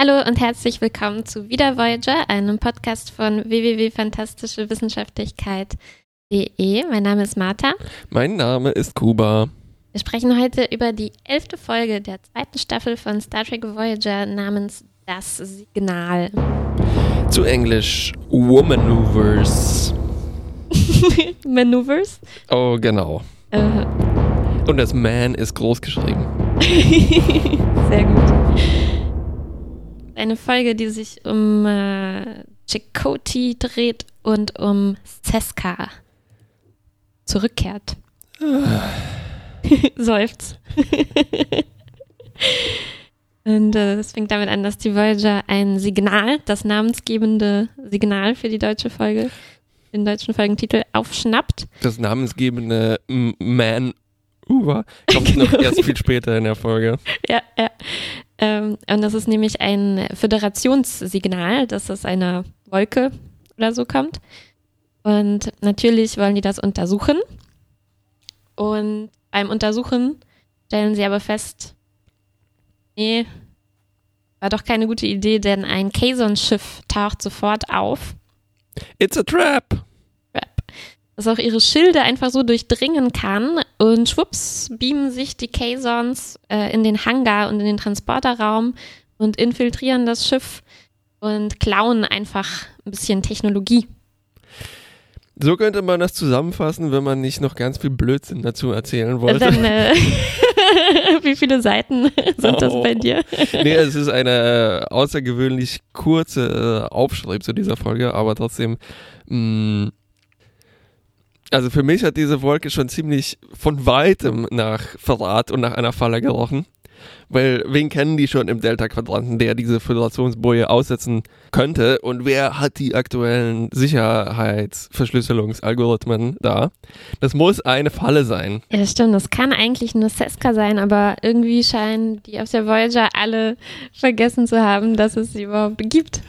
Hallo und herzlich willkommen zu Wieder Voyager, einem Podcast von www.fantastischewissenschaftlichkeit.de. Mein Name ist Martha. Mein Name ist Kuba. Wir sprechen heute über die elfte Folge der zweiten Staffel von Star Trek Voyager namens Das Signal. Zu Englisch Womanovers. Maneuvers? Oh, genau. Äh, Und das Man ist groß geschrieben. sehr gut. Eine Folge, die sich um äh, Chakotay dreht und um Seska zurückkehrt. Seufzt. und äh, es fängt damit an, dass die Voyager ein Signal, das namensgebende Signal für die deutsche Folge, den deutschen Folgentitel, aufschnappt. Das namensgebende Man Uber kommt noch erst viel später in der Folge. Ja, ja. Ähm, und das ist nämlich ein Föderationssignal, dass aus einer Wolke oder so kommt. Und natürlich wollen die das untersuchen. Und beim Untersuchen stellen sie aber fest, nee, war doch keine gute Idee, denn ein Kazon-Schiff taucht sofort auf. It's a trap. Das auch ihre Schilde einfach so durchdringen kann. Und schwupps beamen sich die Kazons äh, in den Hangar und in den Transporterraum und infiltrieren das Schiff und klauen einfach ein bisschen Technologie. So könnte man das zusammenfassen, wenn man nicht noch ganz viel Blödsinn dazu erzählen wollte. Dann, äh, wie viele Seiten sind das bei dir? nee, es ist eine äh, außergewöhnlich kurze äh, Aufschrift zu dieser Folge, aber trotzdem, mh, also für mich hat diese Wolke schon ziemlich von weitem nach Verrat und nach einer Falle gerochen. Weil wen kennen die schon im Delta-Quadranten, der diese Föderationsboje aussetzen könnte? Und wer hat die aktuellen Sicherheitsverschlüsselungsalgorithmen da? Das muss eine Falle sein. Ja, stimmt. Das kann eigentlich nur Seska sein, aber irgendwie scheinen die auf der Voyager alle vergessen zu haben, dass es sie überhaupt gibt.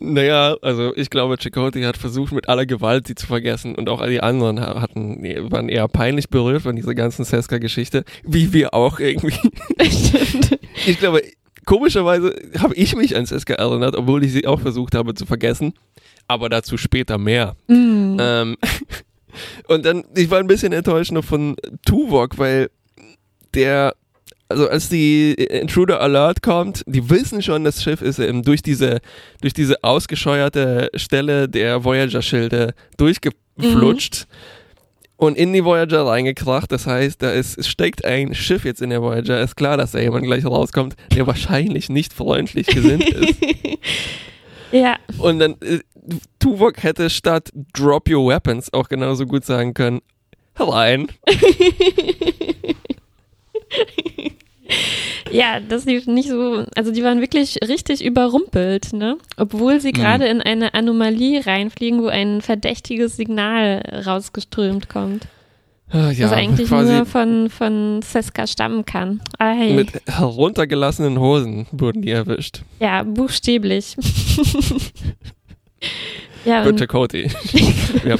Naja, also ich glaube, Chakotay hat versucht, mit aller Gewalt sie zu vergessen und auch all die anderen ha- hatten, waren eher peinlich berührt von dieser ganzen Seska-Geschichte, wie wir auch irgendwie. Ich glaube, komischerweise habe ich mich an Seska erinnert, obwohl ich sie auch versucht habe zu vergessen, aber dazu später mehr. Mm. Ähm, und dann, ich war ein bisschen enttäuscht noch von Tuvok, weil der, also als die Intruder Alert kommt, die wissen schon, das Schiff ist eben durch diese, durch diese ausgescheuerte Stelle der Voyager-Schilde durchgeflutscht. Und in die Voyager reingekracht, das heißt, da ist, es steckt ein Schiff jetzt in der Voyager. Ist klar, dass da jemand gleich rauskommt, der wahrscheinlich nicht freundlich gesinnt ist. ja, Und dann, äh, Tuvok hätte statt Drop Your Weapons auch genauso gut sagen können, herein. ja, das lief nicht so, also die waren wirklich richtig überrumpelt, ne? Obwohl sie gerade in eine Anomalie reinfliegen, wo ein verdächtiges Signal rausgeströmt kommt. Ah, Ja, das eigentlich quasi nur von, von Seska stammen kann. Ah, hey. mit heruntergelassenen Hosen wurden die erwischt. Ja, buchstäblich. ja, und, Chakotay. ja.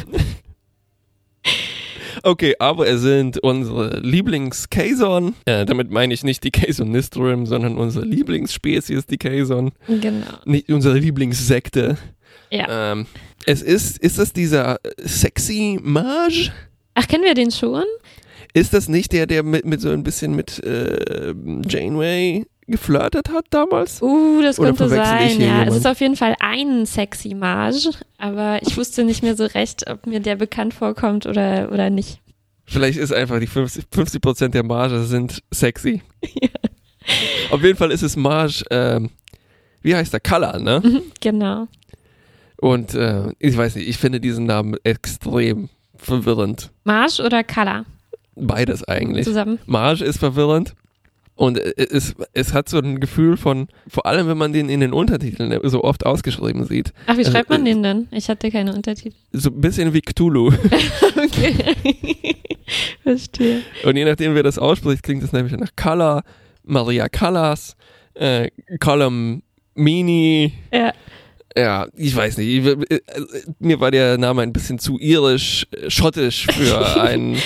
Okay, aber es sind unsere Lieblings-Kazon. Äh, damit meine ich nicht die Kazon-Nistrim, sondern unsere Lieblingsspezies, die Kazon. genau. Nicht unsere Lieblingssekte. Ja. Ähm, es ist, ist das dieser sexy Mage? Ach, kennen wir den schon? Ist das nicht der, der mit, mit so ein bisschen mit äh, Janeway geflirtet hat damals? Uh, das Oder könnte sein, ja. Es jemanden? ist auf jeden Fall ein sexy Mage, aber ich wusste nicht mehr so recht, ob mir der bekannt vorkommt oder, oder nicht. Vielleicht ist einfach die 50, 50% der Marge sind sexy. Auf jeden Fall ist es Marge, ähm, wie heißt der? Color, ne? Mhm, genau. Und äh, ich weiß nicht, ich finde diesen Namen extrem verwirrend. Marsch oder Color Beides eigentlich. zusammen? Marge ist verwirrend. Und äh, es, es hat so ein Gefühl von, vor allem wenn man den in den Untertiteln so oft ausgeschrieben sieht, Ach, wie Also, schreibt man äh, den denn? Ich hatte keine Untertitel. so ein bisschen wie Cthulhu. Okay. Verstehe. Und je nachdem, wer das ausspricht, klingt es nämlich nach Color, Maria Callas, äh, Column Mini. Ja. Ja, ich weiß nicht. Ich, äh, mir war der Name ein bisschen zu irisch, äh, schottisch für einen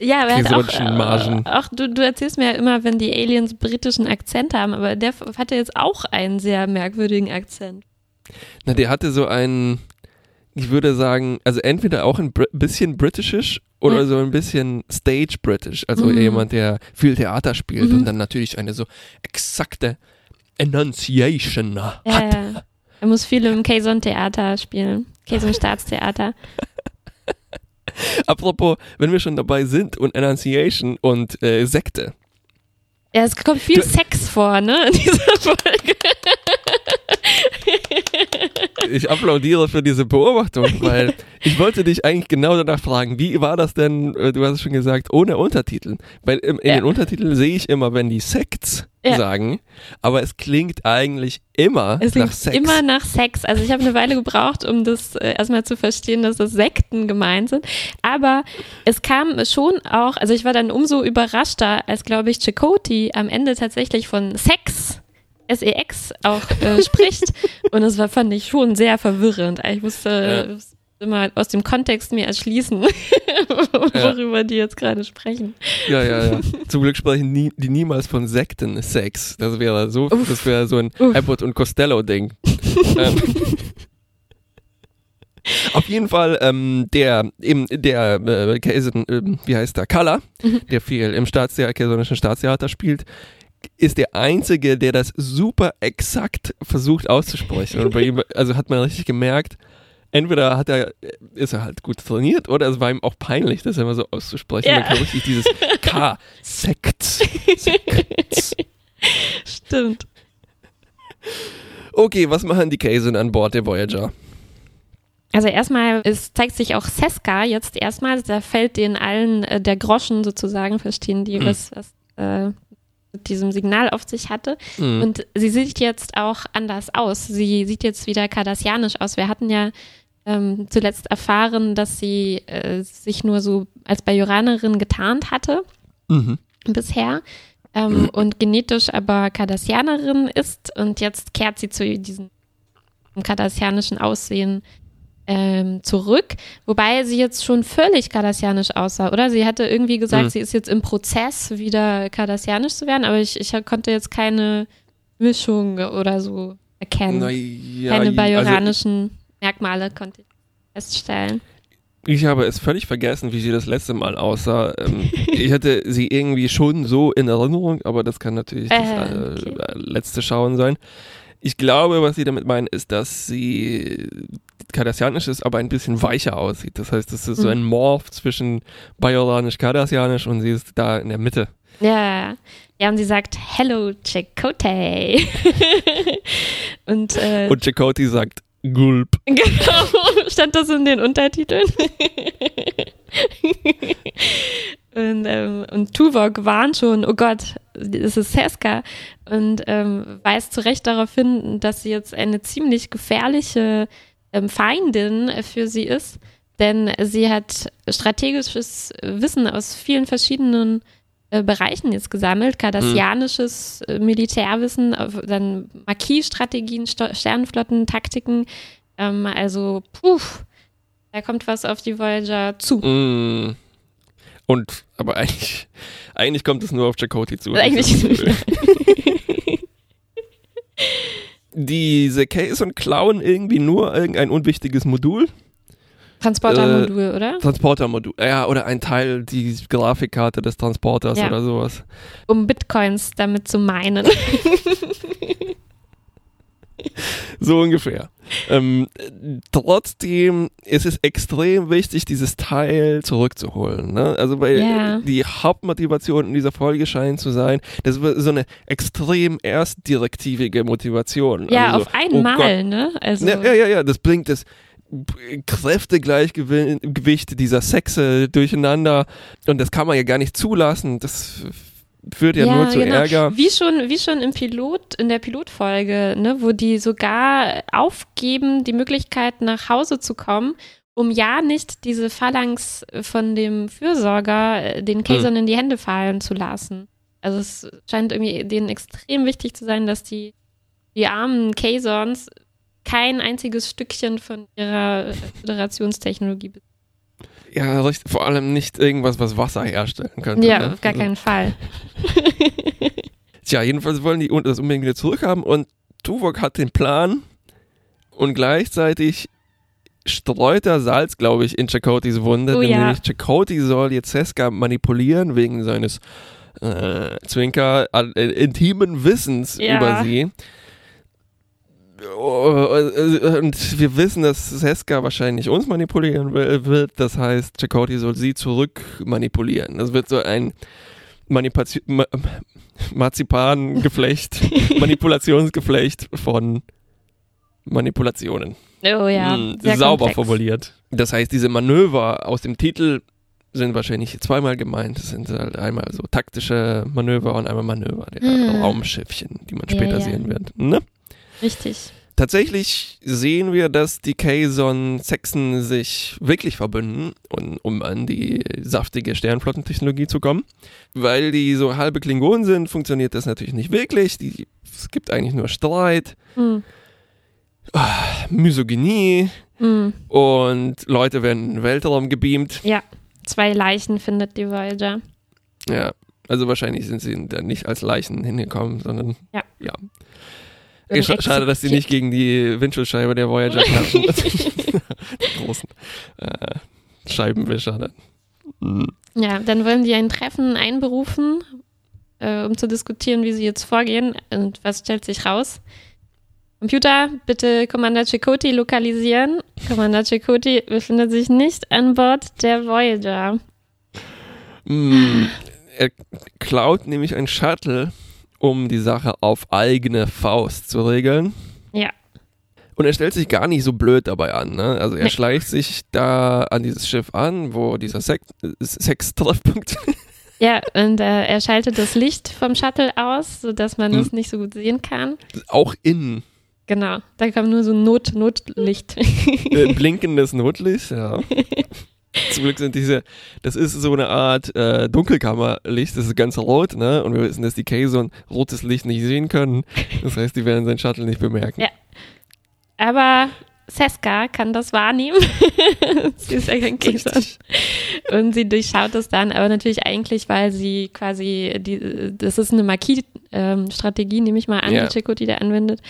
Ja, aber er auch, Margen. äh, auch du, du erzählst mir ja immer, wenn die Aliens britischen Akzent haben, aber der hatte jetzt auch einen sehr merkwürdigen Akzent. Na, der hatte so einen, ich würde sagen, also entweder auch ein bisschen britischisch oder Ja. so ein bisschen stage british. Also Mhm. jemand, der viel Theater spielt Mhm. und dann natürlich eine so exakte Enunciation hat. Ja, er muss viel im Kayson-Theater spielen. Kayson-Staatstheater. Apropos, wenn wir schon dabei sind und Enunciation und äh, Sekte. Ja, es kommt viel Du- Sex vor, ne, in dieser Folge. Ich applaudiere für diese Beobachtung, weil ich wollte dich eigentlich genau danach fragen, wie war das denn, äh, du hast es schon gesagt, ohne Untertitel? Weil in Ja. den Untertiteln sehe ich immer, wenn die Sects Ja. sagen, aber es klingt eigentlich immer Es nach klingt Sex. immer nach Sex. Also ich habe eine Weile gebraucht, um das äh, erstmal zu verstehen, dass das Sekten gemeint sind. Aber es kam schon auch, also ich war dann umso überraschter, als glaube ich Chakoti am Ende tatsächlich von Sex, S-E-X auch äh, spricht. Und das war, fand ich schon sehr verwirrend. Ich musste Ja. immer aus dem Kontext mir erschließen, worüber die jetzt gerade sprechen. Ja, ja, ja. Zum Glück sprechen nie, die niemals von Sekten Sex. Das wäre so, Uff. das wäre so ein Uff. Abbott und Costello-Ding. ähm, auf jeden Fall, ähm, der, eben, der, äh, Kaiser, ähm, wie heißt der, Kalla, Mhm. der viel im Staatstheater, Kaiserischen Staatstheater spielt, ist der Einzige, der das super exakt versucht auszusprechen. Und bei ihm, also hat man richtig gemerkt, entweder hat er, ist er halt gut trainiert oder es war ihm auch peinlich, das immer so auszusprechen. Ja. Man kann richtig dieses K, Sekt, Sekt. Stimmt. Okay, was machen die Kaizen an Bord der Voyager? Also erstmal es zeigt sich auch Seska jetzt erstmals, da fällt denen allen äh, der Groschen sozusagen, verstehen die, Mhm. was, was äh, diesem Signal auf sich hatte. Mhm. Und sie sieht jetzt auch anders aus. Sie sieht jetzt wieder kardassianisch aus. Wir hatten ja ähm, zuletzt erfahren, dass sie äh, sich nur so als Bajoranerin getarnt hatte Mhm. bisher ähm, und genetisch aber Kardassianerin ist und jetzt kehrt sie zu diesem kardassianischen Aussehen ähm, zurück, wobei sie jetzt schon völlig kardassianisch aussah, oder? Sie hatte irgendwie gesagt, Mhm. sie ist jetzt im Prozess, wieder kardassianisch zu werden, aber ich, ich konnte jetzt keine Mischung oder so erkennen. Ja, keine also bajoranischen Merkmale konnte ich feststellen. ich habe es völlig vergessen, wie sie das letzte Mal aussah. Ähm, ich hatte sie irgendwie schon so in Erinnerung, aber das kann natürlich das Äh, äh, okay. letzte Schauen sein. Ich glaube, was sie damit meinen, ist, dass sie kardassianisch ist, aber ein bisschen weicher aussieht. Das heißt, es ist so Mhm. ein Morph zwischen bajoranisch-kardassianisch und sie ist da in der Mitte. Ja, ja, und sie sagt, hello, Chakotay. und, äh, Und Chakotay sagt Gulp. genau, stand das in den Untertiteln. und, ähm, und Tuvok warnt schon, oh Gott, es ist Seska und ähm, weist zu Recht darauf hin, dass sie jetzt eine ziemlich gefährliche ähm, Feindin für sie ist, denn sie hat strategisches Wissen aus vielen verschiedenen äh, Bereichen jetzt gesammelt, kardassianisches äh, Militärwissen, dann Marquis-Strategien, Sternenflotten, Taktiken, ähm, also puh, da kommt was auf die Voyager zu. Mm. Und, aber eigentlich, eigentlich kommt es nur auf Chakotay zu. Eigentlich- Diese Case und klauen irgendwie nur irgendein unwichtiges Modul. Transportermodul, oder? Transportermodul. Ja, oder ein Teil, die Grafikkarte des Transporters Ja. oder sowas. Um Bitcoins damit zu meinen. So ungefähr. Ähm, trotzdem ist es extrem wichtig, dieses Teil zurückzuholen. Ne? Also weil Ja. die Hauptmotivation in dieser Folge scheint zu sein, das ist so eine extrem erstdirektivige Motivation. ja, also auf so, oh einmal, ne? Also, Ja, ja, ja, ja, das bringt das Kräftegleichgewicht dieser Sexe durcheinander und das kann man ja gar nicht zulassen. Das führt ja, nur zu genau. Ärger. Wie schon, wie schon im Pilot, in der Pilotfolge, ne, wo die sogar aufgeben, die Möglichkeit nach Hause zu kommen, um ja nicht diese Phalanx von dem Fürsorger äh, den Kaisern in die Hände fallen zu lassen. Also es scheint irgendwie denen extrem wichtig zu sein, dass die, die armen Kaisons kein einziges Stückchen von ihrer Föderationstechnologie besitzen. Ja, richtig, vor allem nicht irgendwas, was Wasser herstellen könnte. Ja, ne? auf gar keinen Fall. Tja, jedenfalls wollen die das unbedingt wieder zurückhaben und Tuvok hat den Plan und gleichzeitig streut er Salz, glaube ich, in Chakotis Wunde. Oh denn ja. Nämlich Chakoti soll jetzt Seska manipulieren wegen seines äh, Zwinker äh, intimen Wissens Ja. über sie. Oh, Und wir wissen, dass Seska wahrscheinlich uns manipulieren wird. Das heißt, Chakoti soll sie zurück manipulieren. Das wird so ein Manipulation, Ma Marzipangeflecht, Manipulationsgeflecht von Manipulationen. Oh ja, Hm, sauber komplex. formuliert. Das heißt, diese Manöver aus dem Titel sind wahrscheinlich zweimal gemeint. Es sind halt einmal so taktische Manöver und einmal Manöver der Hm. Raumschiffchen, die man Ja, später ja. sehen wird. Ne? Richtig. Tatsächlich sehen wir, dass die Kazon Sexen sich wirklich verbünden, und, um an die saftige Sternflottentechnologie zu kommen. Weil die so halbe Klingonen sind, funktioniert das natürlich nicht wirklich. Die, es gibt eigentlich nur Streit, Hm. Misogynie Hm. und Leute werden in den Weltraum gebeamt. Ja, zwei Leichen findet die Voyager. Ja, also wahrscheinlich sind sie da nicht als Leichen hingekommen, sondern Ja. ja. Sch schade, dass sie exekutiert. nicht gegen die Windschutzscheibe der Voyager klatschen. die großen äh, Scheibenwischer dann. Mhm. Ja, dann wollen die ein Treffen einberufen, äh, um zu diskutieren, wie sie jetzt vorgehen. Und was stellt sich raus? Computer, bitte Commander Chakotay lokalisieren. Commander Chakotay befindet sich nicht an Bord der Voyager. Mm, Er klaut nämlich ein Shuttle, um die Sache auf eigene Faust zu regeln. Ja. Und er stellt sich gar nicht so blöd dabei an. Ne? Also er Nee. schleicht sich da an dieses Schiff an, wo dieser Sex Sextreffpunkt Ja, und äh, er schaltet das Licht vom Shuttle aus, sodass man Hm. es nicht so gut sehen kann. auch innen Genau, da kommt nur so Not Notlicht. äh, blinkendes Notlicht, ja. Zum Glück sind diese, das ist so eine Art äh, Dunkelkammerlicht, das ist ganz rot, ne? Und wir wissen, dass die K so ein rotes Licht nicht sehen können. Das heißt, die werden sein Shuttle nicht bemerken. Ja. Aber Seska kann das wahrnehmen. sie ist ja kein. Richtig. Und sie durchschaut es dann, aber natürlich eigentlich, weil sie quasi, die, das ist eine Marquis-Strategie, nehme ich mal an, Ja. die Chico, die da anwendet.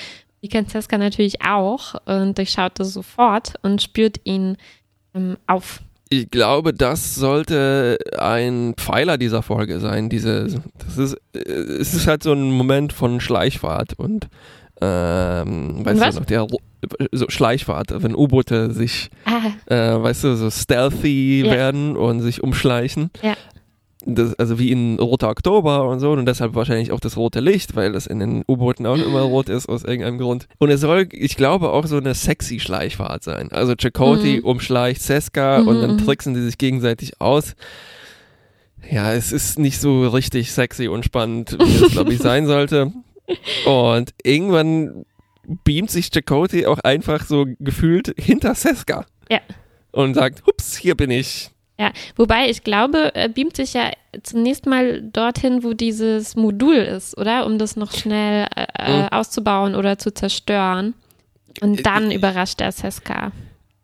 Die kennt Seska natürlich auch und durchschaut das sofort und spürt ihn ähm, auf. Ich glaube, das sollte ein Pfeiler dieser Folge sein. Diese, das ist, äh, es ist halt so ein Moment von Schleichfahrt und ähm, weißt Was? du noch, der so Schleichfahrt, wenn U-Boote sich Ah, äh, weißt du, so stealthy Ja. werden und sich umschleichen. Ja. Das, also wie in Roter Oktober und so und deshalb wahrscheinlich auch das rote Licht, weil das in den U-Booten auch immer rot ist aus irgendeinem Grund. Und es soll, ich glaube, auch so eine sexy Schleichfahrt sein. Also Chakotay Mhm. umschleicht Seska Mhm, und dann mhm. tricksen die sich gegenseitig aus. Ja, es ist nicht so richtig sexy und spannend, wie es, glaube ich, sein sollte. Und irgendwann beamt sich Chakotay auch einfach so gefühlt hinter Seska. Ja. Und sagt, hups, hier bin ich. Ja. Wobei ich glaube, er beamt sich ja zunächst mal dorthin, wo dieses Modul ist, oder? Um das noch schnell äh, äh, Mhm. auszubauen oder zu zerstören. Und Äh, dann überrascht er Seska.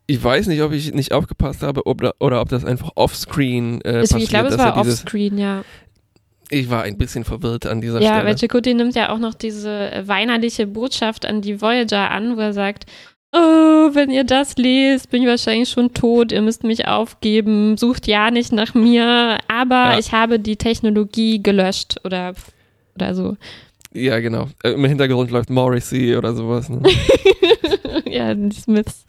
Ich weiß nicht, ob ich nicht aufgepasst habe ob, oder ob das einfach offscreen äh, Ist, passiert. ich glaube, es war offscreen, ja. Ich war ein bisschen verwirrt an dieser Ja, Stelle. weil Chakotay nimmt ja auch noch diese äh, weinerliche Botschaft an die Voyager an, wo er sagt, oh, wenn ihr das lest, bin ich wahrscheinlich schon tot, ihr müsst mich aufgeben, sucht ja nicht nach mir, aber Ja. ich habe die Technologie gelöscht oder, oder so. Ja, genau. Äh, Im Hintergrund läuft Morrissey oder sowas. Ne? ja, die Smiths.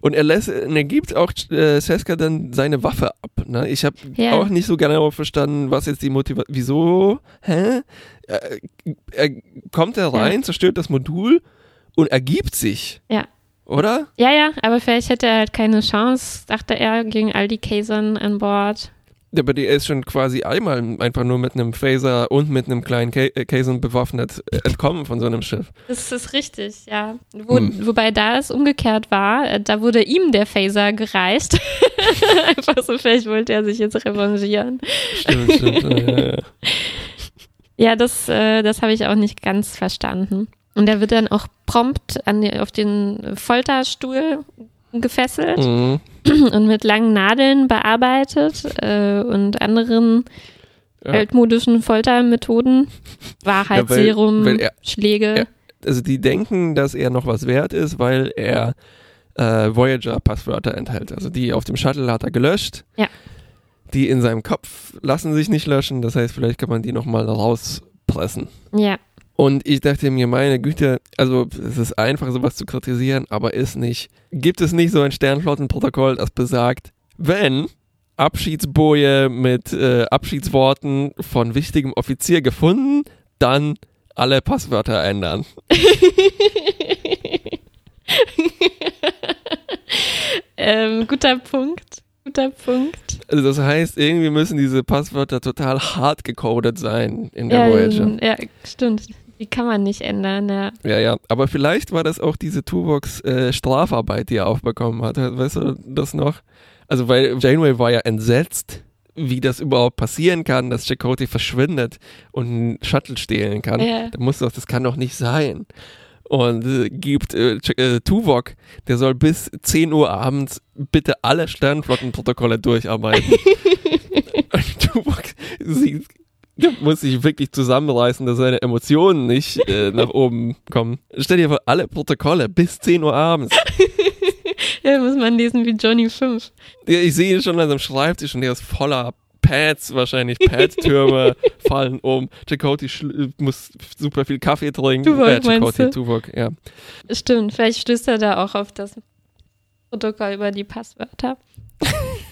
Und er lässt, und er gibt auch äh, Seska dann seine Waffe ab. Ne? Ich habe Ja. auch nicht so genau verstanden, was jetzt die Motivation. Wieso? Hä? Er, er kommt da rein, zerstört das Modul und ergibt sich. Ja. Oder? Ja, ja, aber vielleicht hätte er halt keine Chance, dachte er, gegen all die Kasern an Bord. Aber der ist schon quasi einmal einfach nur mit einem Phaser und mit einem kleinen Ka äh, bewaffnet äh, entkommen von so einem Schiff. Das ist richtig, ja. Wo, Hm. Wobei da es umgekehrt war, äh, da wurde ihm der Phaser gereicht. Einfach so, vielleicht wollte er sich jetzt revanchieren. Stimmt, stimmt. ja, ja, ja. Ja, das, äh, das habe ich auch nicht ganz verstanden. Und er wird dann auch prompt an auf den Folterstuhl gefesselt Mhm. und mit langen Nadeln bearbeitet äh, und anderen Ja. altmodischen Foltermethoden. Wahrheitsserum, Ja, weil- weil er- Schläge. er- Also die denken, dass er noch was wert ist, weil er äh, Voyager-Passwörter enthält. Also die auf dem Shuttle hat er gelöscht. Ja. Die in seinem Kopf lassen sich nicht löschen. Das heißt, vielleicht kann man die nochmal rauspressen. ja. Und ich dachte mir, meine Güte, also es ist einfach, sowas zu kritisieren, aber ist nicht. Gibt es nicht so ein Sternflottenprotokoll, das besagt, wenn Abschiedsboje mit äh, Abschiedsworten von wichtigem Offizier gefunden, dann alle Passwörter ändern. ähm, guter Punkt. Guter Punkt. Also das heißt, irgendwie müssen diese Passwörter total hart gecodet sein in der Ja, Voyager. ja, stimmt. Die kann man nicht ändern, ja. Ja, ja. Aber vielleicht war das auch diese Tuvoks äh, Strafarbeit, die er aufbekommen hat. Weißt du das noch? Also weil Janeway war ja entsetzt, wie das überhaupt passieren kann, dass Chakotay verschwindet und einen Shuttle stehlen kann. Ja. Da muss doch, das kann doch nicht sein. Und äh, gibt äh, äh, Tuvok, der soll bis 10 Uhr abends bitte alle Sternflottenprotokolle durcharbeiten. und Tuvok sieht, muss sich wirklich zusammenreißen, dass seine Emotionen nicht äh, nach oben kommen. Stell dir vor, alle Protokolle bis 10 Uhr abends. Ja, muss man lesen wie Johnny 5. Ja, ich sehe ihn schon an seinem Schreibtisch und der ist voller Pads, wahrscheinlich Pad-Türme fallen um. Chakotay schl- muss super viel Kaffee trinken. Tuvok, äh, du? Tuvok, ja. Stimmt, vielleicht stößt er da auch auf das Protokoll über die Passwörter.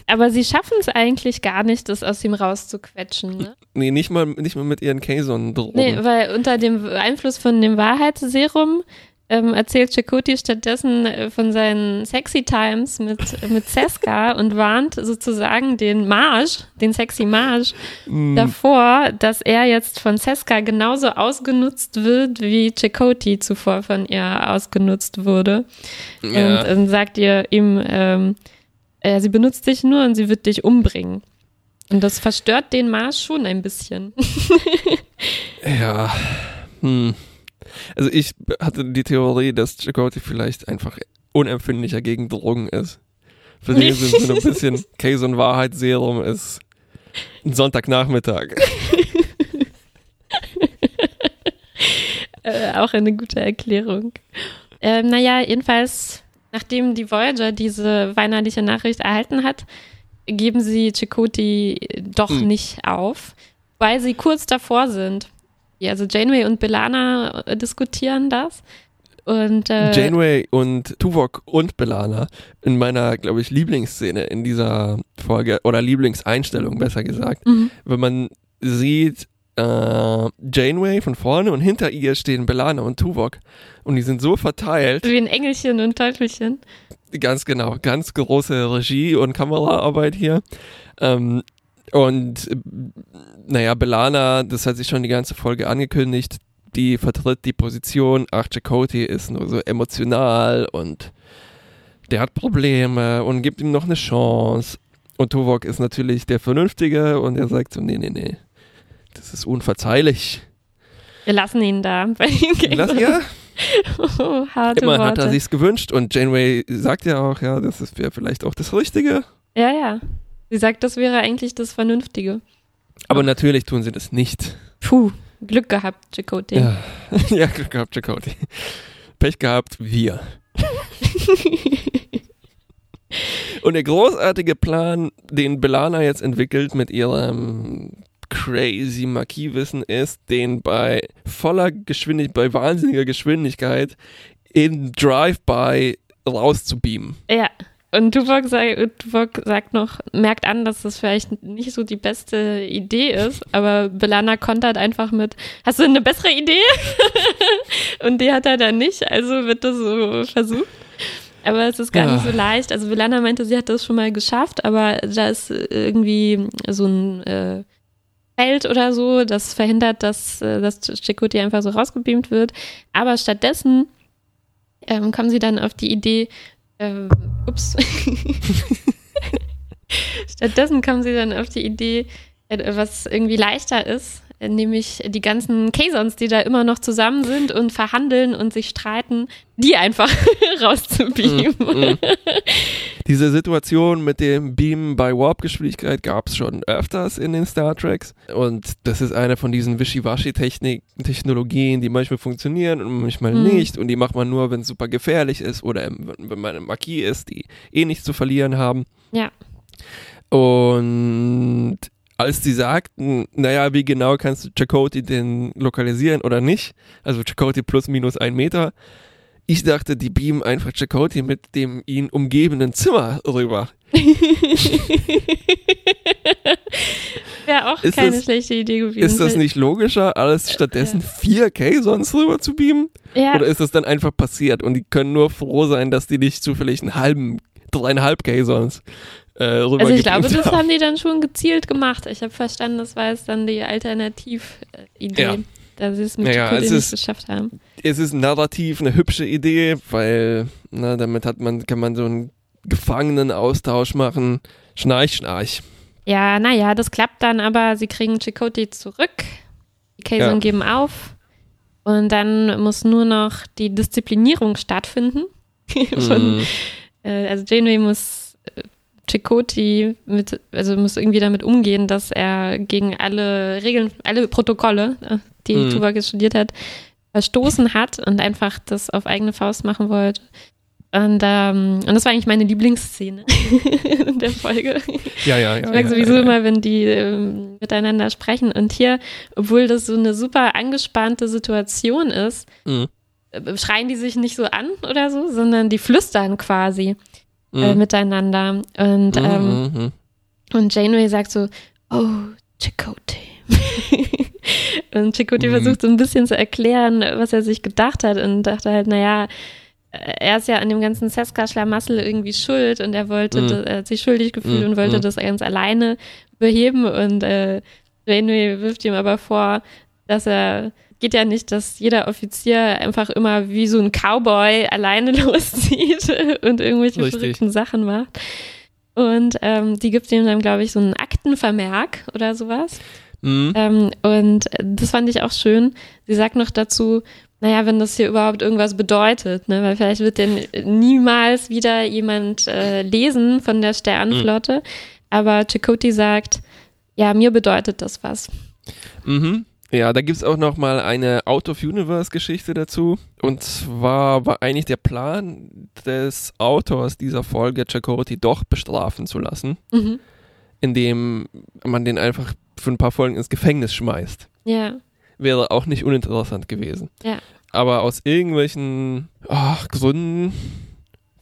Aber sie schaffen es eigentlich gar nicht, das aus ihm rauszuquetschen. Ne? Nee, nicht mal, nicht mal mit ihren Kazon-Drogen. Nee, weil unter dem Einfluss von dem Wahrheitsserum ähm, erzählt Chakoti stattdessen äh, von seinen Sexy Times mit, mit Seska und warnt sozusagen den Marsch, den Sexy Marsch, Mm, davor, dass er jetzt von Seska genauso ausgenutzt wird, wie Chakoti zuvor von ihr ausgenutzt wurde. ja. Und dann sagt ihr ihm, ähm, äh, sie benutzt dich nur und sie wird dich umbringen. Und das verstört den Marsch schon ein bisschen. ja. Hm. Also ich hatte die Theorie, dass Chakotay vielleicht einfach unempfindlicher gegen Drogen ist. Für den sind so ein bisschen Kazon-Wahrheitsserum ist ein Sonntagnachmittag. Äh, auch eine gute Erklärung. Ähm, naja, jedenfalls, nachdem die Voyager diese weinerliche Nachricht erhalten hat, geben sie Chakoti doch Hm. nicht auf, weil sie kurz davor sind. Ja, also Janeway und Belana äh, diskutieren das. Und äh, Janeway und Tuvok und Belana in meiner, glaube ich, Lieblingsszene in dieser Folge oder Lieblingseinstellung, besser gesagt. mhm. wenn man sieht, äh, Janeway von vorne und hinter ihr stehen Belana und Tuvok und die sind so verteilt, wie ein Engelchen und Teufelchen. ganz genau, ganz große Regie- und Kameraarbeit hier. Ähm, und naja, Belana, das hat sich schon die ganze Folge angekündigt, die vertritt die Position, ach, Chakotay ist nur so emotional und der hat Probleme und gibt ihm noch eine Chance. Und Tuvok ist natürlich der Vernünftige und er sagt so, nee, nee, nee, das ist unverzeihlich. Wir lassen ihn da bei den Lass, ja, Oh, harte immer Worte. hat er sich's gewünscht und Janeway sagt ja auch, ja, das wäre vielleicht auch das Richtige. Ja, ja. Sie sagt, das wäre eigentlich das Vernünftige. Aber natürlich tun sie das nicht. Puh, Glück gehabt, Chakotay. Ja. ja, Glück gehabt, Chakotay. Pech gehabt, wir. Und der großartige Plan, den Belana jetzt entwickelt mit ihrem crazy Marquis-Wissen ist, den bei voller Geschwindigkeit, bei wahnsinniger Geschwindigkeit in Drive-By rauszubeamen. Ja. Und Tuvok, sagt, Tuvok sagt noch, merkt an, dass das vielleicht nicht so die beste Idee ist, aber Belana kontert einfach mit, hast du eine bessere Idee? Und die hat er dann nicht, also wird das so versucht. Aber es ist gar Ja. nicht so leicht. Also Belana meinte, sie hat das schon mal geschafft, aber da ist irgendwie so ein äh, Feld oder so, das verhindert, dass, äh, dass Chakotay einfach so rausgebeamt wird. Aber stattdessen ähm, kommen sie dann auf die Idee, äh, ups. Stattdessen kommen sie dann auf die Idee, äh, was irgendwie leichter ist, nämlich die ganzen Kasons, die da immer noch zusammen sind und verhandeln und sich streiten, die einfach rauszubeamen. Mm, mm. Diese Situation mit dem Beamen bei Warp-Geschwindigkeit gab es schon öfters in den Star Treks und das ist eine von diesen Wischiwaschi-Technologien, die manchmal funktionieren und manchmal mm. nicht und die macht man nur, wenn es super gefährlich ist oder wenn man eine Marquis ist, die eh nichts zu verlieren haben. Ja. Und als die sagten, naja, wie genau kannst du Chakoti denn lokalisieren oder nicht, also Chakoti plus minus ein Meter, ich dachte, die beamen einfach Chakoti mit dem ihn umgebenden Zimmer rüber. Wäre auch ist keine das, schlechte Idee gewesen. Ist das nicht logischer, alles stattdessen ja. 4K sonst rüber zu beamen? Ja. Oder ist das dann einfach passiert und die können nur froh sein, dass die nicht zufällig einen halben, dreieinhalb K sonst äh, Also ich glaube, das haben die dann schon gezielt gemacht. Ich habe verstanden, das war jetzt dann die Alternatividee. Ja. Dass sie es mit naja, es nicht geschafft haben. Es ist narrativ eine hübsche Idee, weil na, damit hat man, kann man so einen Gefangenenaustausch machen. Schnarch, schnarch. Ja, naja, das klappt dann, aber sie kriegen Chakoti zurück. Die Kaiser ja. geben auf. Und dann muss nur noch die Disziplinierung stattfinden. Von, mm. äh, also Janeway muss Chakoti mit, also muss irgendwie damit umgehen, dass er gegen alle Regeln, alle Protokolle, äh, die mhm. Tuvok studiert hat, verstoßen hat und einfach das auf eigene Faust machen wollte. Und, ähm, und das war eigentlich meine Lieblingsszene in der Folge. Ja, ja, ja. Ich mag ja, sowieso ja, ja. immer, wenn die ähm, miteinander sprechen. Und hier, obwohl das so eine super angespannte Situation ist, mhm. Äh, schreien die sich nicht so an oder so, sondern die flüstern quasi äh, mhm. äh, miteinander. Und, mhm, ähm, mhm, und Janeway sagt so, oh, Chakotay. und Chakotay mhm. versucht so ein bisschen zu erklären, was er sich gedacht hat und dachte halt, naja, er ist ja an dem ganzen Seska-Schlamassel irgendwie schuld und er wollte, mhm. das, er hat sich schuldig gefühlt und wollte das ganz alleine beheben und äh, Janeway wirft ihm aber vor, dass er geht ja nicht, dass jeder Offizier einfach immer wie so ein Cowboy alleine loszieht und irgendwelche Richtig. verrückten Sachen macht. Und ähm, die gibt ihm dann, glaube ich, so einen Aktenvermerk oder sowas. Mhm. Ähm, und das fand ich auch schön. Sie sagt noch dazu, naja, wenn das hier überhaupt irgendwas bedeutet, ne? weil vielleicht wird denn niemals wieder jemand äh, lesen von der Sternenflotte. Mhm. Aber Chakoti sagt, ja, mir bedeutet das was. Mhm. Ja, da gibt es auch noch mal eine Out of Universe Geschichte dazu. Und zwar war eigentlich der Plan des Autors dieser Folge, Chakoti doch bestrafen zu lassen, mhm. indem man den einfach für ein paar Folgen ins Gefängnis schmeißt. Ja. Wäre auch nicht uninteressant gewesen. Ja. Aber aus irgendwelchen oh, Gründen,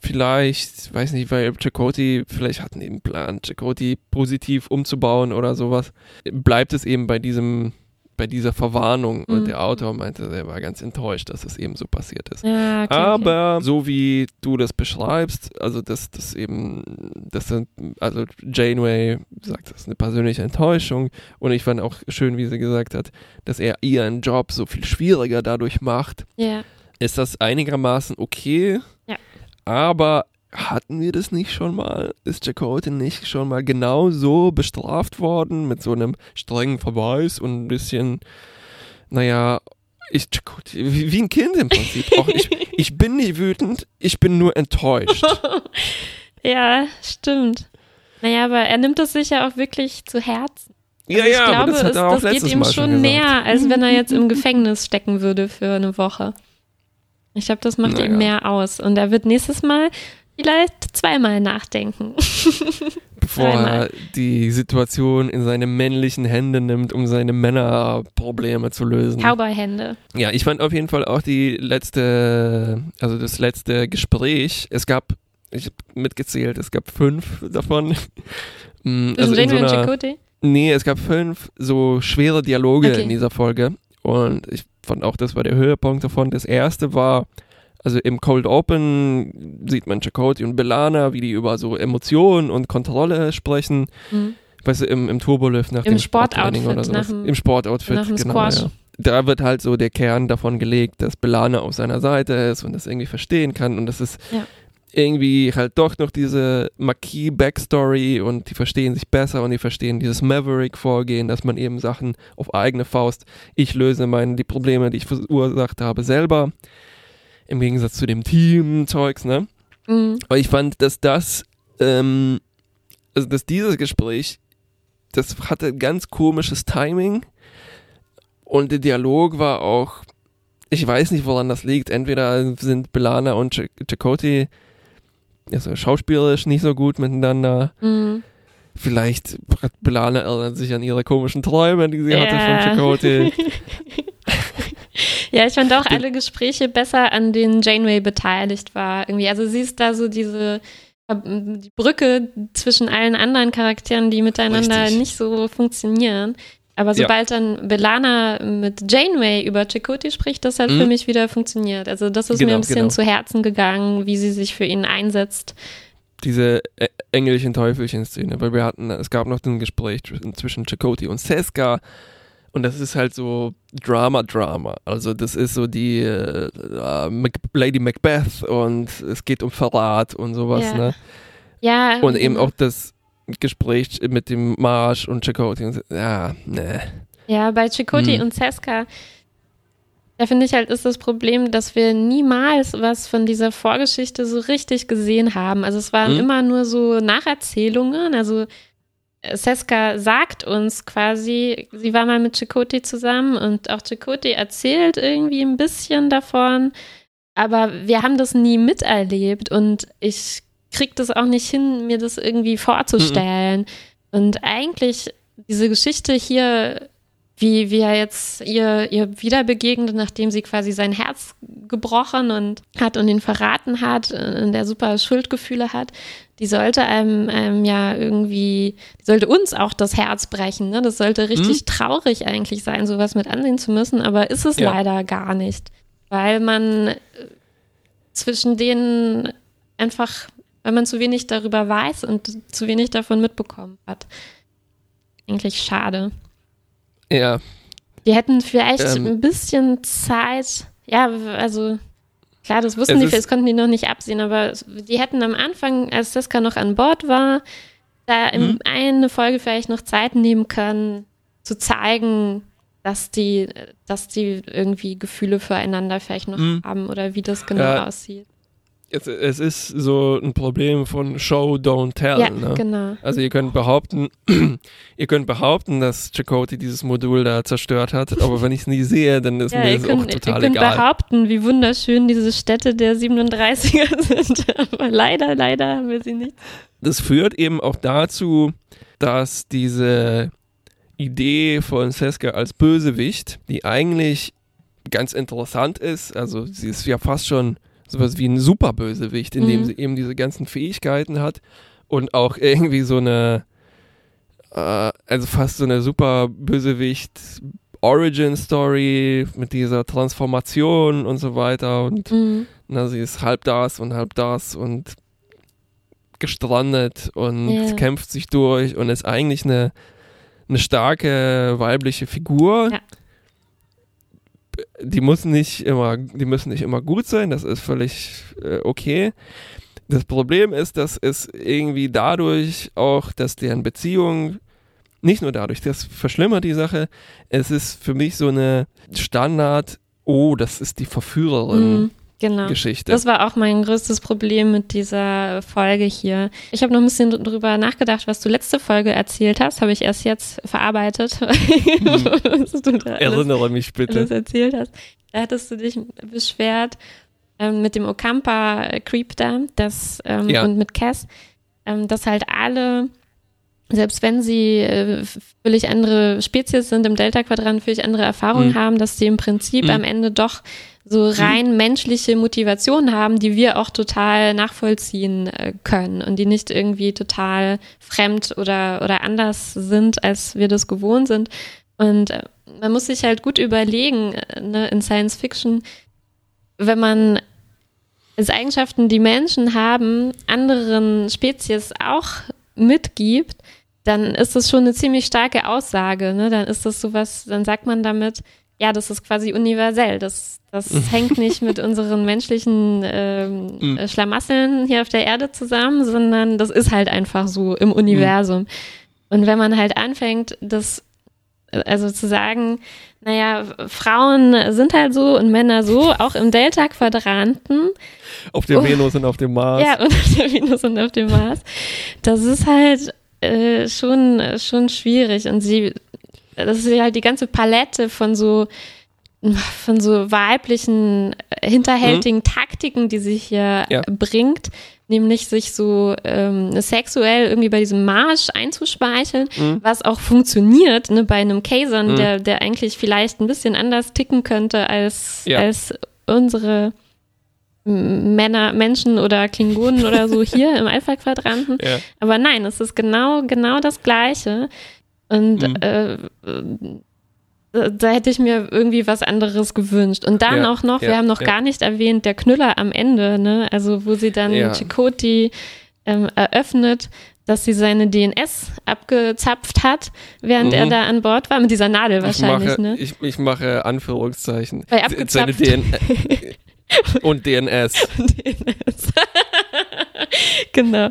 vielleicht, weiß nicht, weil Chakoti, vielleicht hatten die einen Plan, Chakoti positiv umzubauen oder sowas, bleibt es eben bei diesem bei dieser Verwarnung mhm. und der Autor meinte, er war ganz enttäuscht, dass es eben so passiert ist. Ja, okay, Aber okay. so wie du das beschreibst, also dass das eben, das sind, also Janeway sagt, das ist eine persönliche Enttäuschung und ich fand auch schön, wie sie gesagt hat, dass er ihren Job so viel schwieriger dadurch macht. Ja. Ist das einigermaßen okay? Ja. Aber hatten wir das nicht schon mal? Ist Chakotay nicht schon mal genau so bestraft worden mit so einem strengen Verweis und ein bisschen, naja, ich, wie, wie ein Kind im Prinzip. Auch ich, ich bin nicht wütend, ich bin nur enttäuscht. ja, stimmt. Naja, aber er nimmt es sich ja auch wirklich zu Herzen. Also ja, ja, ich glaube, das, es, das geht ihm schon, schon näher, als wenn er jetzt im Gefängnis stecken würde für eine Woche. Ich glaube, das macht naja. ihm mehr aus. Und er wird nächstes Mal vielleicht zweimal nachdenken. Bevor er die Situation in seine männlichen Hände nimmt, um seine Männerprobleme zu lösen. Cowboy-Hände. Ja, ich fand auf jeden Fall auch die letzte, also das letzte Gespräch. Es gab, ich habe mitgezählt, es gab fünf davon. Mm, also in so einer, Nee, es gab fünf so schwere Dialoge okay. in dieser Folge. Und ich fand auch, das war der Höhepunkt davon. Das erste war also im Cold Open sieht man Chakotay und Belana, wie die über so Emotionen und Kontrolle sprechen. Mhm. Weißt du, im, im Turbolift nach Im dem Sportoutfit oder. Dem, Im Sportoutfit, nach dem genau. Ja. Da wird halt so der Kern davon gelegt, dass Belana auf seiner Seite ist und das irgendwie verstehen kann. Und das ist, ja. irgendwie halt doch noch diese Marquis-Backstory und die verstehen sich besser und die verstehen dieses Maverick-Vorgehen, dass man eben Sachen auf eigene Faust, ich löse meine, die Probleme, die ich verursacht habe, selber. Im Gegensatz zu dem Team-Zeugs, ne? Mhm. Aber ich fand, dass das, ähm, also dass dieses Gespräch, das hatte ganz komisches Timing und der Dialog war auch, ich weiß nicht, woran das liegt. Entweder sind Belana und Chakoti also schauspielerisch nicht so gut miteinander. Mhm. Vielleicht hat Belana erinnert sich an ihre komischen Träume, die sie ja. hatte von Chakoti. ja, ich fand auch alle Gespräche besser, an denen Janeway beteiligt war. Irgendwie. Also sie ist da so diese die Brücke zwischen allen anderen Charakteren, die miteinander Richtig. nicht so funktionieren. Aber sobald ja. dann Belana mit Janeway über Chakotay spricht, das hat mhm. für mich wieder funktioniert. Also das ist genau, mir ein bisschen genau. zu Herzen gegangen, wie sie sich für ihn einsetzt. Diese Engelchen-Teufelchen-Szene, weil wir hatten, es gab noch ein Gespräch zwischen Chakotay und Seska und das ist halt so Drama-Drama. Also das ist so die äh, Lady Macbeth und es geht um Verrat und sowas, ja. ne? Ja. Und eben auch das Gespräch mit dem Marsch und Chakoti. Und, ja, ne. Ja, bei Chakoti hm. und Seska, da finde ich halt, ist das Problem, dass wir niemals was von dieser Vorgeschichte so richtig gesehen haben. Also es waren hm. immer nur so Nacherzählungen. Also äh, Seska sagt uns quasi, sie war mal mit Chakoti zusammen und auch Chakoti erzählt irgendwie ein bisschen davon, aber wir haben das nie miterlebt und ich kriege das auch nicht hin, mir das irgendwie vorzustellen. Mhm. Und eigentlich diese Geschichte hier, wie, er jetzt ihr, ihr wieder begegnet, nachdem sie quasi sein Herz gebrochen und hat und ihn verraten hat und der super Schuldgefühle hat, die sollte einem, einem ja irgendwie, die sollte uns auch das Herz brechen. Ne? Das sollte richtig mhm. traurig eigentlich sein, sowas mit ansehen zu müssen, aber ist es ja. leider gar nicht, weil man zwischen denen einfach weil man zu wenig darüber weiß und zu wenig davon mitbekommen hat. Eigentlich schade. Ja. Die hätten vielleicht ähm, ein bisschen Zeit, ja, also klar, das wussten die, das konnten die noch nicht absehen, aber die hätten am Anfang, als Seska noch an Bord war, da in mhm. eine Folge vielleicht noch Zeit nehmen können, zu zeigen, dass die, dass die irgendwie Gefühle füreinander vielleicht noch mhm. haben oder wie das genau ja, aussieht es, es, ist so ein Problem von Show, Don't Tell. Ja, ne? genau. Also ihr könnt behaupten, ihr könnt behaupten, dass Chakoti dieses Modul da zerstört hat, aber wenn ich es nie sehe, dann ist ja, mir das könnt, auch total ihr könnt egal. behaupten, wie wunderschön diese Städte der 37er sind, aber leider, leider haben wir sie nicht. Das führt eben auch dazu, dass diese Idee von Seska als Bösewicht, die eigentlich ganz interessant ist, also sie ist ja fast schon sowas wie ein Superbösewicht, in dem mhm. sie eben diese ganzen Fähigkeiten hat und auch irgendwie so eine, äh, also fast so eine Superbösewicht Origin Story mit dieser Transformation und so weiter und mhm. na, sie ist halb das und halb das und gestrandet und yeah. kämpft sich durch und ist eigentlich eine, eine starke weibliche Figur. Ja die muss nicht immer, die müssen nicht immer gut sein, das ist völlig äh, okay. Das Problem ist, dass es irgendwie dadurch auch, dass deren Beziehung nicht nur dadurch, das verschlimmert die Sache. Es ist für mich so eine Standard, oh, das ist die Verführerin. Mhm genau. Geschichte. Das war auch mein größtes Problem mit dieser Folge hier. Ich habe noch ein bisschen drüber nachgedacht, was du letzte Folge erzählt hast. Habe ich erst jetzt verarbeitet. Hm. Erinnere mich bitte. Was erzählt hast. Da hattest du dich beschwert ähm, mit dem Okampa Creep da das, ähm, ja. und mit Cass, ähm, dass halt alle selbst wenn sie äh, völlig andere Spezies sind, im Delta-Quadrant völlig andere Erfahrungen mhm. haben, dass sie im Prinzip mhm. am Ende doch so rein mhm. menschliche Motivationen haben, die wir auch total nachvollziehen äh, können und die nicht irgendwie total fremd oder, oder anders sind, als wir das gewohnt sind. Und äh, man muss sich halt gut überlegen, äh, ne, in Science Fiction, wenn man als Eigenschaften, die Menschen haben, anderen Spezies auch mitgibt, dann ist das schon eine ziemlich starke Aussage. Ne? Dann ist das sowas, dann sagt man damit, ja, das ist quasi universell. Das, das hängt nicht mit unseren menschlichen ähm, Mhm. Schlamasseln hier auf der Erde zusammen, sondern das ist halt einfach so im Universum. Und wenn man halt anfängt, das also zu sagen, naja, Frauen sind halt so und Männer so, auch im Delta-Quadranten, Auf der Oh. Venus und auf dem Mars. ja, und auf der Venus und auf dem Mars. Das ist halt äh, schon, schon schwierig. Und sie, das ist halt die ganze Palette von so, von so weiblichen, äh, hinterhältigen Taktiken, die sie hier Ja. bringt. Nämlich sich so ähm, sexuell irgendwie bei diesem Marsch einzuspeicheln, was auch funktioniert, ne, bei einem Kaiser, Mhm. der, der eigentlich vielleicht ein bisschen anders ticken könnte als, Ja. als unsere Männer, Menschen oder Klingonen oder so hier im Alpha-Quadranten. Ja. Aber nein, es ist genau, genau das Gleiche. Und Mhm. äh, äh, da hätte ich mir irgendwie was anderes gewünscht. Und dann Ja, auch noch, wir ja, haben noch ja. gar nicht erwähnt, der Knüller am Ende, ne? Also wo sie dann Ja. Chakoti ähm, eröffnet, dass sie seine DNS abgezapft hat, während er Mhm. da an Bord war, mit dieser Nadel Ich wahrscheinlich, mache, ne? ich, ich mache Anführungszeichen. Seine abgezapft. DN und DNS. DNS. genau.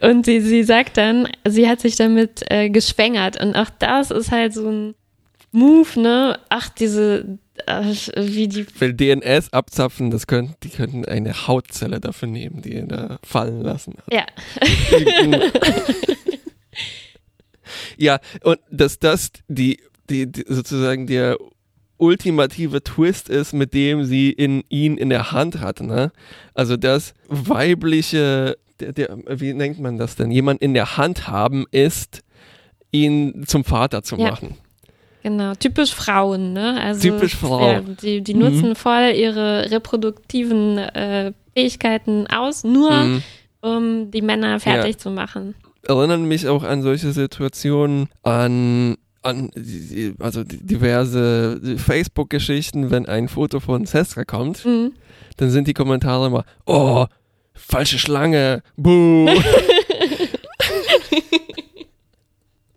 Und sie, sie sagt dann, sie hat sich damit äh, geschwängert. Und auch das ist halt so ein Move, ne? Ach, diese, äh, wie die. Weil DNS abzapfen, das könnten, die könnten eine Hautzelle dafür nehmen, die er da fallen lassen hat. Ja, ja, und dass das die, die, die sozusagen der ultimative Twist ist, mit dem sie in ihn in der Hand hat, ne? Also das weibliche, der, der, wie nennt man das denn? Jemand in der Hand haben ist, ihn zum Vater zu Ja. machen. Genau. Typisch Frauen, ne? Also, Typisch Frau. Ja, die, die nutzen voll ihre reproduktiven äh, Fähigkeiten aus, nur Mhm. um die Männer fertig zu machen. erinnern mich auch an solche Situationen, an, an also diverse Facebook-Geschichten, wenn ein Foto von Sestra kommt, Mhm. dann sind die Kommentare immer, oh, falsche Schlange, buh.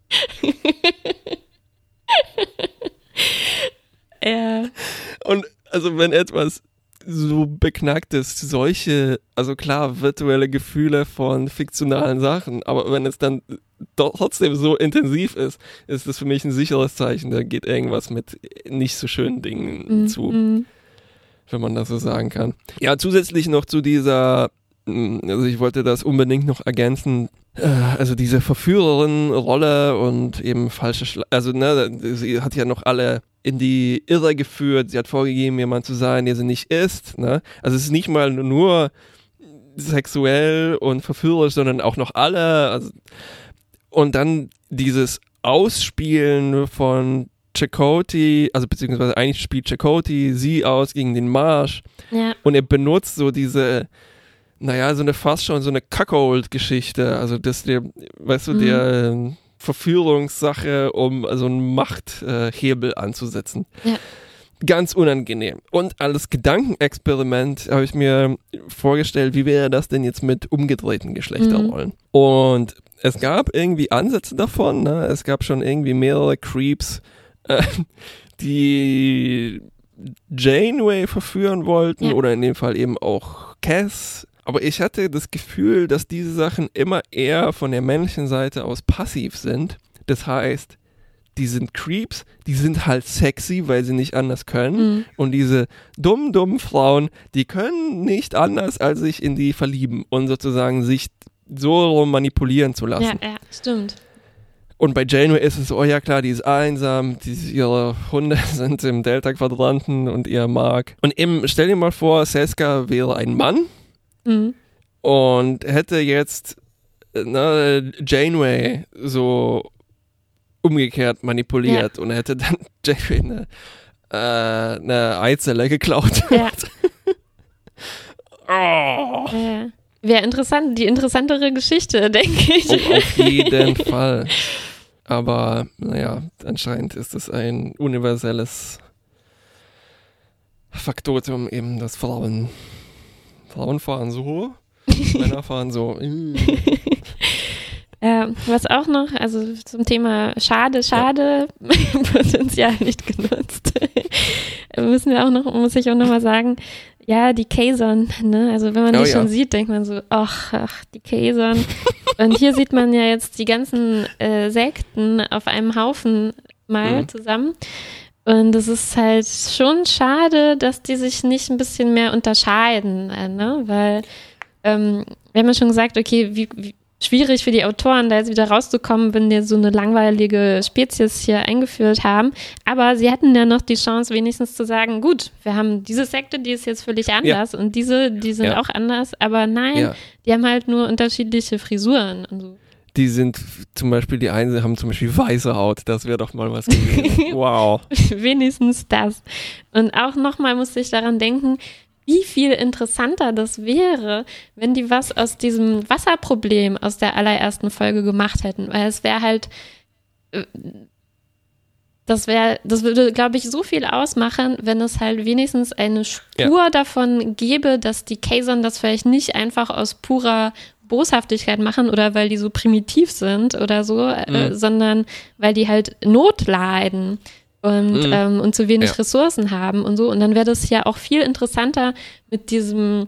Ja. Und also wenn etwas so beknackt ist, solche, also klar, virtuelle Gefühle von fiktionalen Sachen, aber wenn es dann trotzdem so intensiv ist, ist das für mich ein sicheres Zeichen, da geht irgendwas mit nicht so schönen Dingen Mhm. zu, Mhm. wenn man das so sagen kann. Ja, zusätzlich noch zu dieser, also ich wollte das unbedingt noch ergänzen, äh, also diese Verführerin-Rolle und eben falsche, Schla also ne, sie hat ja noch alle in die Irre geführt, sie hat vorgegeben, jemand zu sein, der sie nicht ist, ne? Also es ist nicht mal nur sexuell und verführerisch, sondern auch noch alle, also und dann dieses Ausspielen von Chakoti, also beziehungsweise eigentlich spielt Chakoti sie aus gegen den Marsch Ja. und er benutzt so diese, naja, so eine fast schon so eine Cuckold-Geschichte, also das der, weißt du, Mhm. der ähm, Verführungssache, um so einen Machthebel anzusetzen. Ja. Ganz unangenehm. Und als Gedankenexperiment habe ich mir vorgestellt, wie wäre das denn jetzt mit umgedrehten Geschlechterrollen? Und es gab irgendwie Ansätze davon, ne? es gab schon irgendwie mehrere Creeps, äh, die Janeway verführen wollten Ja. oder in dem Fall eben auch Cass. Aber ich hatte das Gefühl, dass diese Sachen immer eher von der männlichen Seite aus passiv sind. Das heißt, die sind Creeps, die sind halt sexy, weil sie nicht anders können. Mhm. Und diese dummen, dummen Frauen, die können nicht anders, als sich in die verlieben und sozusagen sich so rum manipulieren zu lassen. Ja, ja, stimmt. Und bei Janeway ist es so, oh ja klar, die ist einsam, die, ihre Hunde sind im Delta-Quadranten und ihr mag. Und eben, stell dir mal vor, Seska wäre ein Mann Mhm. und hätte jetzt äh, ne, Janeway so umgekehrt manipuliert und hätte dann Janeway eine, äh, eine Eizelle geklaut. Ja. oh. Äh, Wäre interessant, die interessantere Geschichte, denke ich. Oh, auf jeden Fall. Aber naja, anscheinend ist es ein universelles Faktotum eben, dass Frauen Frauen fahren so, Männer fahren so. mm. Ja, was auch noch, also zum Thema Schade, Schade, ja. Potenzial nicht genutzt. Müssen wir auch noch, muss ich auch noch mal sagen, ja, die Kazon, ne? Also wenn man oh, die ja. schon sieht, denkt man so, ach, ach, die Kazon. Und hier sieht man ja jetzt die ganzen äh, Sekten auf einem Haufen mal mhm. zusammen. Und es ist halt schon schade, dass die sich nicht ein bisschen mehr unterscheiden, äh, ne? Weil ähm, wir haben ja schon gesagt, okay, wie, wie schwierig für die Autoren, da jetzt wieder rauszukommen, wenn die so eine langweilige Spezies hier eingeführt haben. Aber sie hätten ja noch die Chance, wenigstens zu sagen, gut, wir haben diese Sekte, die ist jetzt völlig anders ja. und diese, die sind ja. auch anders. Aber nein, ja. die haben halt nur unterschiedliche Frisuren und so. Die sind zum Beispiel, die einen haben zum Beispiel weiße Haut. Das wäre doch mal was gewesen. Wow. wenigstens das. Und auch nochmal musste ich daran denken, wie viel interessanter das wäre, wenn die was aus diesem Wasserproblem aus der allerersten Folge gemacht hätten. Weil es wäre halt, äh, das wäre, das würde, glaube ich, so viel ausmachen, wenn es halt wenigstens eine Spur ja. davon gäbe, dass die Kazon das vielleicht nicht einfach aus purer Boshaftigkeit machen oder weil die so primitiv sind oder so, mhm. äh, sondern weil die halt Not leiden und, mhm. ähm, und zu wenig ja. Ressourcen haben und so. Und dann wäre das ja auch viel interessanter mit diesem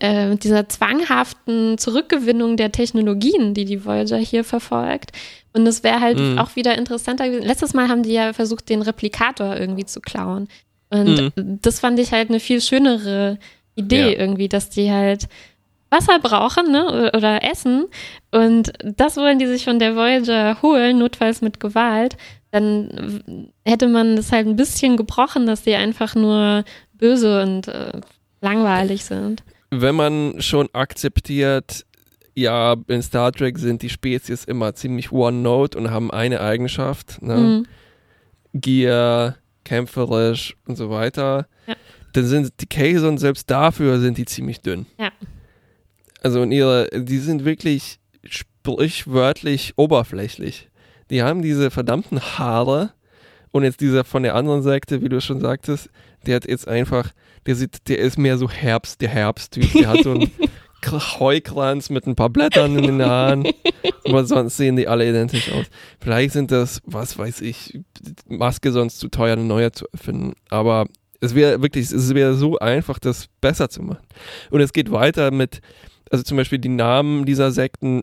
äh, mit dieser zwanghaften Zurückgewinnung der Technologien, die die Voyager hier verfolgt. Und es wäre halt mhm. auch wieder interessanter gewesen. Letztes Mal haben die ja versucht, den Replikator irgendwie zu klauen. Und mhm. das fand ich halt eine viel schönere Idee ja. irgendwie, dass die halt Wasser brauchen ne, oder Essen. Und das wollen die sich von der Voyager holen, notfalls mit Gewalt dann hätte man das halt ein bisschen gebrochen, dass die einfach nur böse und äh, langweilig sind. Wenn man schon akzeptiert, ja, in Star Trek sind die Spezies immer ziemlich One-Note und haben eine Eigenschaft, ne? Mhm. Gier, kämpferisch und so weiter, ja. dann sind die Kazon selbst dafür sind die ziemlich dünn. Ja. Also in ihrer, die sind wirklich sprichwörtlich oberflächlich die haben diese verdammten Haare und jetzt dieser von der anderen Seite, wie du schon sagtest, der hat jetzt einfach, der sieht, der ist mehr so Herbst, der Herbsttyp. Der hat so einen Heukranz mit ein paar Blättern in den Haaren. Aber sonst sehen die alle identisch aus. Vielleicht sind das, was weiß ich, Maske sonst zu teuer, eine neue zu erfinden. Aber es wäre wirklich, es wäre so einfach, das besser zu machen. Und es geht weiter mit, also zum Beispiel die Namen dieser Sekten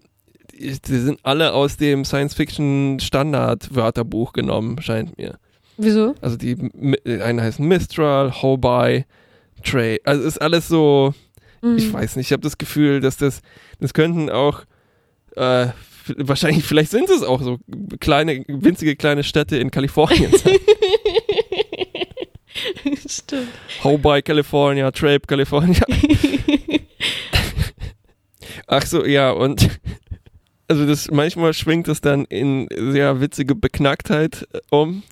die sind alle aus dem Science-Fiction-Standard-Wörterbuch genommen, scheint mir. Wieso? Also die eine heißt Mistral, Hobei, Trey. Also ist alles so, mhm. ich weiß nicht, ich habe das Gefühl, dass das, das könnten auch, äh, wahrscheinlich, vielleicht sind es auch so kleine, winzige kleine Städte in Kalifornien sein. Stimmt. Hobei, California, Trape, California. Ach so, ja, und also das manchmal schwingt es dann in sehr witzige Beknacktheit äh, um,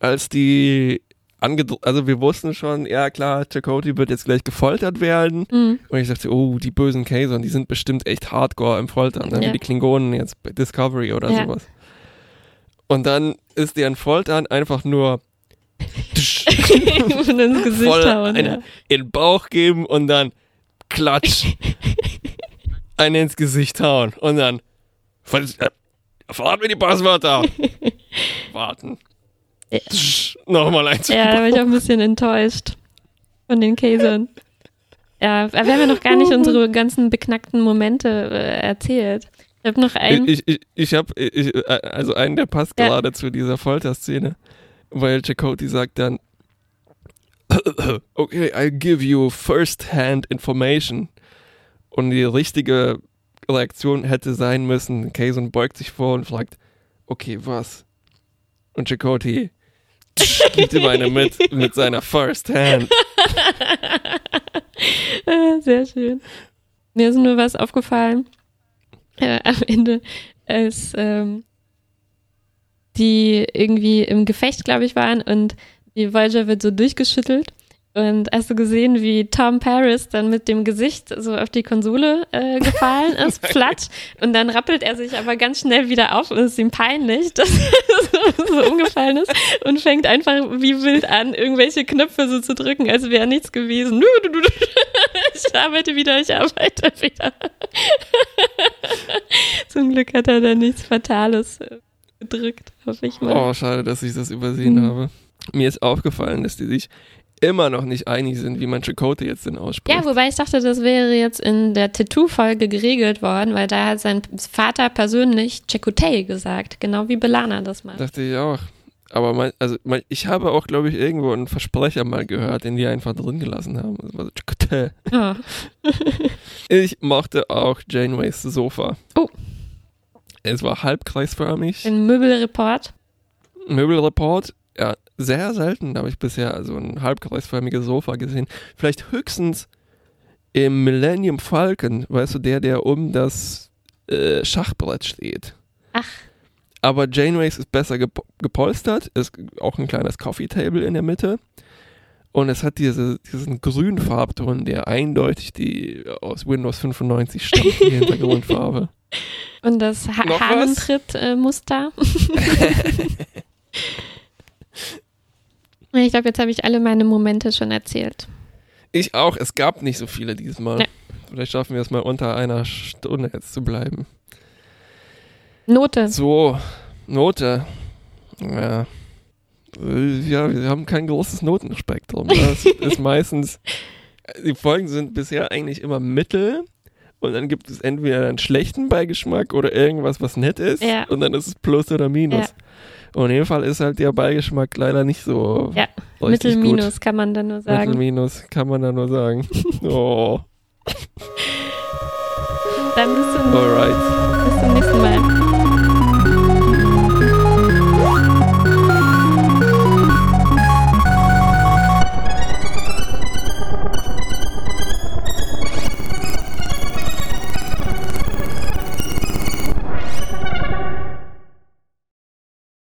als die also wir wussten schon, ja klar, Chakoti wird jetzt gleich gefoltert werden. Mhm. Und ich dachte, oh, die bösen Kaisern, die sind bestimmt echt hardcore im Foltern, ne? ja. wie die Klingonen jetzt bei Discovery oder ja. sowas. Und dann ist deren Foltern einfach nur Gesicht voll hauen, ja. in den Bauch geben und dann klatsch, eine ins Gesicht hauen und dann äh, verraten wir die Passwörter. Warten. Ja. Nochmal eins. Ja, da war ich auch ein bisschen enttäuscht von den Käsern. Ja, wir haben ja noch gar nicht unsere ganzen beknackten Momente äh, erzählt. Ich habe noch einen. Ich, ich, ich habe, äh, also einen, der passt ja. gerade zu dieser Folterszene, weil Chakoti sagt dann, okay, I'll give you first-hand information. Und die richtige Reaktion hätte sein müssen. Kayson beugt sich vor und fragt, okay, was? Und Chakoti gibt ihm eine mit, mit seiner First Hand. Sehr schön. Mir ist nur was aufgefallen äh, am Ende, als ähm, die irgendwie im Gefecht, glaube ich, waren und die Voyager wird so durchgeschüttelt und hast du gesehen, wie Tom Paris dann mit dem Gesicht so auf die Konsole äh, gefallen ist, platt. Und dann rappelt er sich aber ganz schnell wieder auf und es ist ihm peinlich, dass er so umgefallen ist und fängt einfach wie wild an, irgendwelche Knöpfe so zu drücken, als wäre nichts gewesen. ich arbeite wieder, ich arbeite wieder. Zum Glück hat er da nichts Fatales äh, gedrückt, hoffe ich mal. Oh, schade, dass ich das übersehen Mhm. habe. Mir ist aufgefallen, dass die sich immer noch nicht einig sind, wie man Chakotay jetzt denn ausspricht. Ja, wobei ich dachte, das wäre jetzt in der Tattoo-Folge geregelt worden, weil da hat sein Vater persönlich Chakotay gesagt, genau wie Belana das macht. Dachte ich auch. Aber mein, also mein, ich habe auch, glaube ich, irgendwo einen Versprecher mal gehört, den die einfach drin gelassen haben. Das war so Chakotay. Oh. Ich mochte auch Janeways Sofa. Oh. Es war halbkreisförmig. Ein Möbelreport. Möbelreport, ja, sehr selten habe ich bisher so ein halbkreisförmiges Sofa gesehen. Vielleicht höchstens im Millennium Falcon, weißt du, der, der um das äh, Schachbrett steht. Ach. Aber Janeways ist besser gep gepolstert, ist auch ein kleines Coffee Table in der Mitte. Und es hat diese, diesen grünen Farbton, der eindeutig die aus Windows 95 stammt, die Hintergrundfarbe. Und das ha Noch was? Hahnentritt-Muster. ich glaube, jetzt habe ich alle meine Momente schon erzählt. Ich auch, es gab nicht so viele diesmal. Nee. Vielleicht schaffen wir es mal unter einer Stunde jetzt zu bleiben. Note. So, Note. Ja. Äh, Ja, wir haben kein großes Notenspektrum. Das ist meistens, die Folgen sind bisher eigentlich immer mittel und dann gibt es entweder einen schlechten Beigeschmack oder irgendwas, was nett ist Ja. und dann ist es Plus oder Minus. Und in dem Fall ist halt der Beigeschmack leider nicht so. Ja, Mittelminus kann man da nur sagen. Mittelminus kann man da nur sagen. oh. Dann bis zum, Alright. bis zum nächsten Mal.